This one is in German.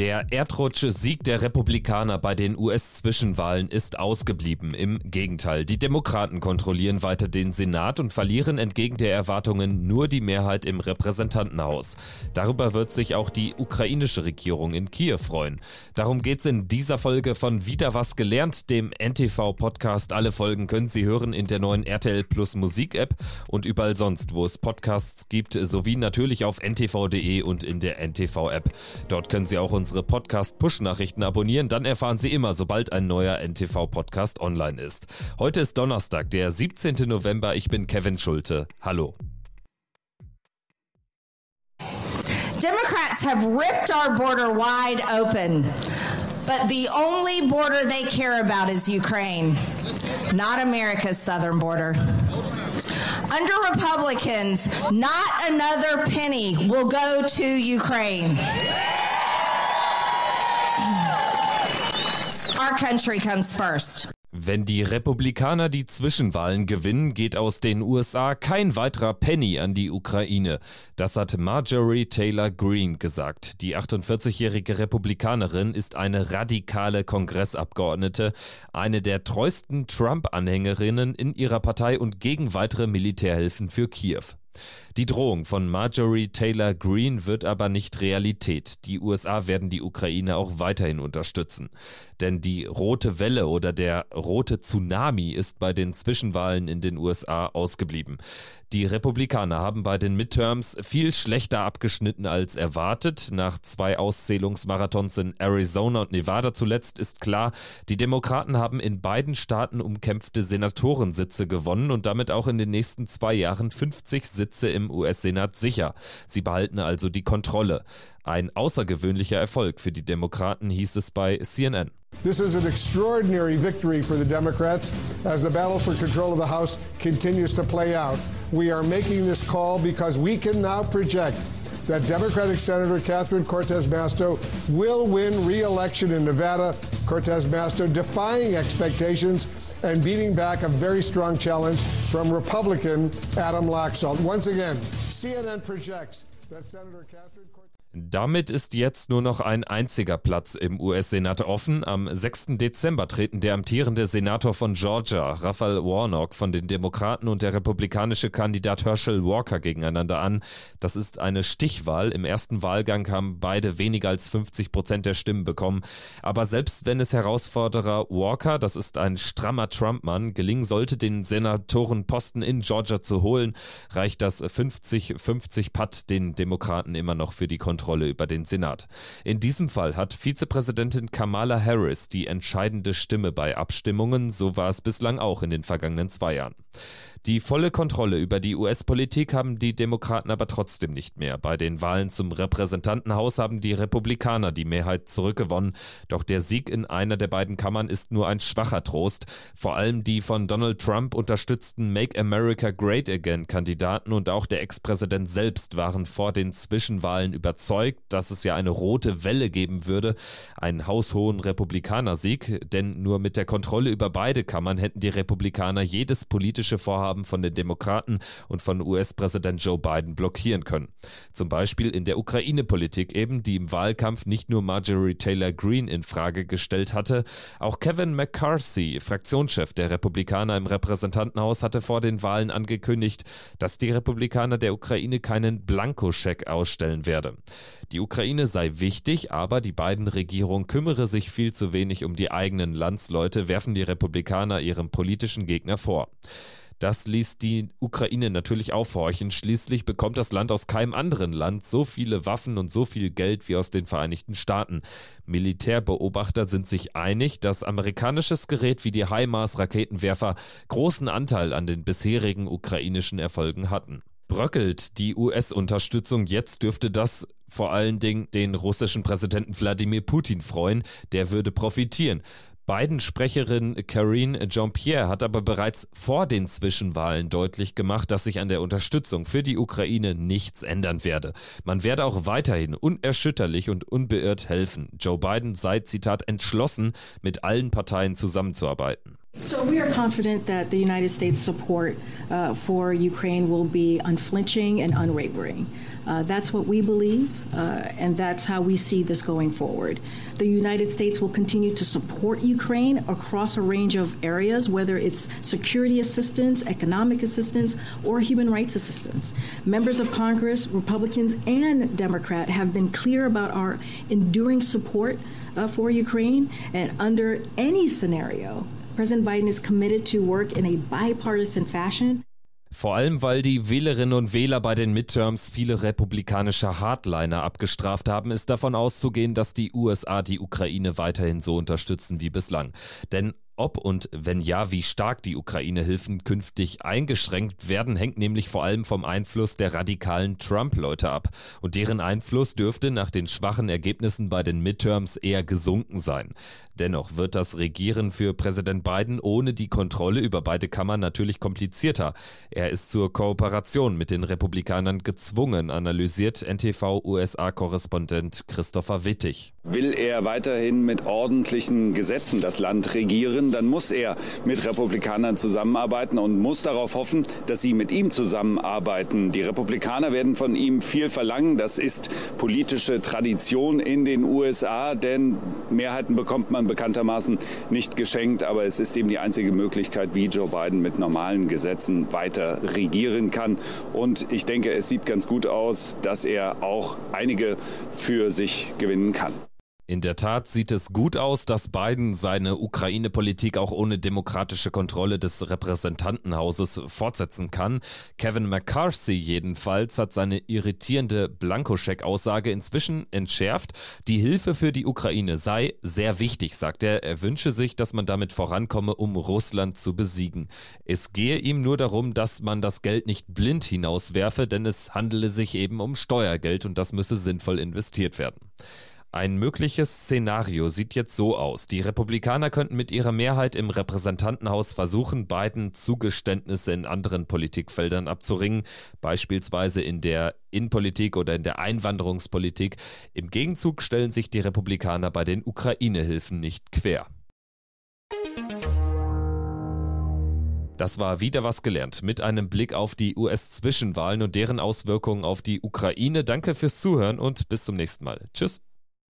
Der Erdrutsch-Sieg der Republikaner bei den US-Zwischenwahlen ist ausgeblieben. Im Gegenteil, die Demokraten kontrollieren weiter den Senat und verlieren entgegen der Erwartungen nur die Mehrheit im Repräsentantenhaus. Darüber wird sich auch die ukrainische Regierung in Kiew freuen. Darum geht's in dieser Folge von Wieder was gelernt, dem NTV-Podcast. Alle Folgen können Sie hören in der neuen RTL Plus Musik-App und überall sonst, wo es Podcasts gibt, sowie natürlich auf ntv.de und in der NTV-App. Dort können Sie auch uns unsere Podcast-Push-Nachrichten abonnieren, dann erfahren Sie immer, sobald ein neuer NTV-Podcast online ist. Heute ist Donnerstag, der 17. November. Ich bin Kevin Schulte. Hallo. Democrats have ripped our border wide open. But the only border they care about is Ukraine, not America's southern border. Under Republicans, not another penny will go to Ukraine. Our country comes first. Wenn die Republikaner die Zwischenwahlen gewinnen, geht aus den USA kein weiterer Penny an die Ukraine. Das hat Marjorie Taylor Greene gesagt. Die 48-jährige Republikanerin ist eine radikale Kongressabgeordnete, eine der treuesten Trump-Anhängerinnen in ihrer Partei und gegen weitere Militärhilfen für Kiew. Die Drohung von Marjorie Taylor Greene wird aber nicht Realität. Die USA werden die Ukraine auch weiterhin unterstützen. Denn die rote Welle oder der rote Tsunami ist bei den Zwischenwahlen in den USA ausgeblieben. Die Republikaner haben bei den Midterms viel schlechter abgeschnitten als erwartet. Nach zwei Auszählungsmarathons in Arizona und Nevada zuletzt ist klar, die Demokraten haben in beiden Staaten umkämpfte Senatorensitze gewonnen und damit auch in den nächsten zwei Jahren 50 Sitze im US-Senat sicher. Sie behalten also die Kontrolle. Ein außergewöhnlicher Erfolg für die Demokraten hieß es bei CNN. This is an extraordinary victory for the Democrats as the battle for control of the House continues to play out. We are making this call because we can now project that Democratic Senator Catherine Cortez Masto will win re election in Nevada. Cortez Masto defying expectations and beating back a very strong challenge from Republican Adam Laxalt. Once again, CNN projects that Senator Catherine Cortez. Damit ist jetzt nur noch ein einziger Platz im US-Senat offen. Am 6. Dezember treten der amtierende Senator von Georgia, Raphael Warnock, von den Demokraten und der republikanische Kandidat Herschel Walker gegeneinander an. Das ist eine Stichwahl. Im ersten Wahlgang haben beide weniger als 50 Prozent der Stimmen bekommen. Aber selbst wenn es Herausforderer Walker, das ist ein strammer Trump-Mann, gelingen sollte, den Senatorenposten in Georgia zu holen, reicht das 50-50 Patt den Demokraten immer noch für die Kontrolle. Kontrolle über den Senat. In diesem Fall hat Vizepräsidentin Kamala Harris die entscheidende Stimme bei Abstimmungen, so war es bislang auch in den vergangenen zwei Jahren. Die volle Kontrolle über die US-Politik haben die Demokraten aber trotzdem nicht mehr. Bei den Wahlen zum Repräsentantenhaus haben die Republikaner die Mehrheit zurückgewonnen. Doch der Sieg in einer der beiden Kammern ist nur ein schwacher Trost. Vor allem die von Donald Trump unterstützten Make America Great Again Kandidaten und auch der Ex-Präsident selbst waren vor den Zwischenwahlen überzeugt, dass es ja eine rote Welle geben würde. Einen haushohen Republikanersieg, denn nur mit der Kontrolle über beide Kammern hätten die Republikaner jedes politische Vorhaben Vorhaben von den Demokraten und von US-Präsident Joe Biden blockieren können. Zum Beispiel in der Ukraine-Politik eben, die im Wahlkampf nicht nur Marjorie Taylor Greene in Frage gestellt hatte, auch Kevin McCarthy, Fraktionschef der Republikaner im Repräsentantenhaus, hatte vor den Wahlen angekündigt, dass die Republikaner der Ukraine keinen Blankoscheck ausstellen werde. Die Ukraine sei wichtig, aber die beiden Regierungen kümmere sich viel zu wenig um die eigenen Landsleute, werfen die Republikaner ihrem politischen Gegner vor. Das ließ die Ukraine natürlich aufhorchen. Schließlich bekommt das Land aus keinem anderen Land so viele Waffen und so viel Geld wie aus den Vereinigten Staaten. Militärbeobachter sind sich einig, dass amerikanisches Gerät wie die HIMARS-Raketenwerfer großen Anteil an den bisherigen ukrainischen Erfolgen hatten. Bröckelt die US-Unterstützung jetzt dürfte das vor allen Dingen den russischen Präsidenten Wladimir Putin freuen, der würde profitieren. Biden-Sprecherin Karine Jean-Pierre hat aber bereits vor den Zwischenwahlen deutlich gemacht, dass sich an der Unterstützung für die Ukraine nichts ändern werde. Man werde auch weiterhin unerschütterlich und unbeirrt helfen. Joe Biden sei, Zitat, entschlossen, mit allen Parteien zusammenzuarbeiten. So we are confident that the United States support uh, for Ukraine will be unflinching and unwavering. Uh, that's what we believe, uh, and that's how we see this going forward. The United States will continue to support Ukraine across a range of areas, whether it's security assistance, economic assistance, or human rights assistance. Members of Congress, Republicans and Democrat, have been clear about our enduring support uh, for Ukraine, and under any scenario, President Biden is committed to work in a bipartisan fashion. Vor allem, weil die Wählerinnen und Wähler bei den Midterms viele republikanische Hardliner abgestraft haben, ist davon auszugehen, dass die USA die Ukraine weiterhin so unterstützen wie bislang. Denn ob und wenn ja, wie stark die Ukraine-Hilfen künftig eingeschränkt werden, hängt nämlich vor allem vom Einfluss der radikalen Trump-Leute ab. Und deren Einfluss dürfte nach den schwachen Ergebnissen bei den Midterms eher gesunken sein. Dennoch wird das Regieren für Präsident Biden ohne die Kontrolle über beide Kammern natürlich komplizierter. Er ist zur Kooperation mit den Republikanern gezwungen, analysiert NTV-USA-Korrespondent Christopher Wittig. Will er weiterhin mit ordentlichen Gesetzen das Land regieren, dann muss er mit Republikanern zusammenarbeiten und muss darauf hoffen, dass sie mit ihm zusammenarbeiten. Die Republikaner werden von ihm viel verlangen. Das ist politische Tradition in den USA, denn Mehrheiten bekommt man bekanntermaßen nicht geschenkt. Aber es ist eben die einzige Möglichkeit, wie Joe Biden mit normalen Gesetzen weiter regieren kann. Und ich denke, es sieht ganz gut aus, dass er auch einige für sich gewinnen kann. In der Tat sieht es gut aus, dass Biden seine Ukraine-Politik auch ohne demokratische Kontrolle des Repräsentantenhauses fortsetzen kann. Kevin McCarthy jedenfalls hat seine irritierende Blankoscheck-Aussage inzwischen entschärft. Die Hilfe für die Ukraine sei sehr wichtig, sagt er. Er wünsche sich, dass man damit vorankomme, um Russland zu besiegen. Es gehe ihm nur darum, dass man das Geld nicht blind hinauswerfe, denn es handele sich eben um Steuergeld und das müsse sinnvoll investiert werden. Ein mögliches Szenario sieht jetzt so aus. Die Republikaner könnten mit ihrer Mehrheit im Repräsentantenhaus versuchen, beiden Zugeständnisse in anderen Politikfeldern abzuringen, beispielsweise in der Innenpolitik oder in der Einwanderungspolitik. Im Gegenzug stellen sich die Republikaner bei den Ukraine-Hilfen nicht quer. Das war wieder was gelernt mit einem Blick auf die US-Zwischenwahlen und deren Auswirkungen auf die Ukraine. Danke fürs Zuhören und bis zum nächsten Mal. Tschüss.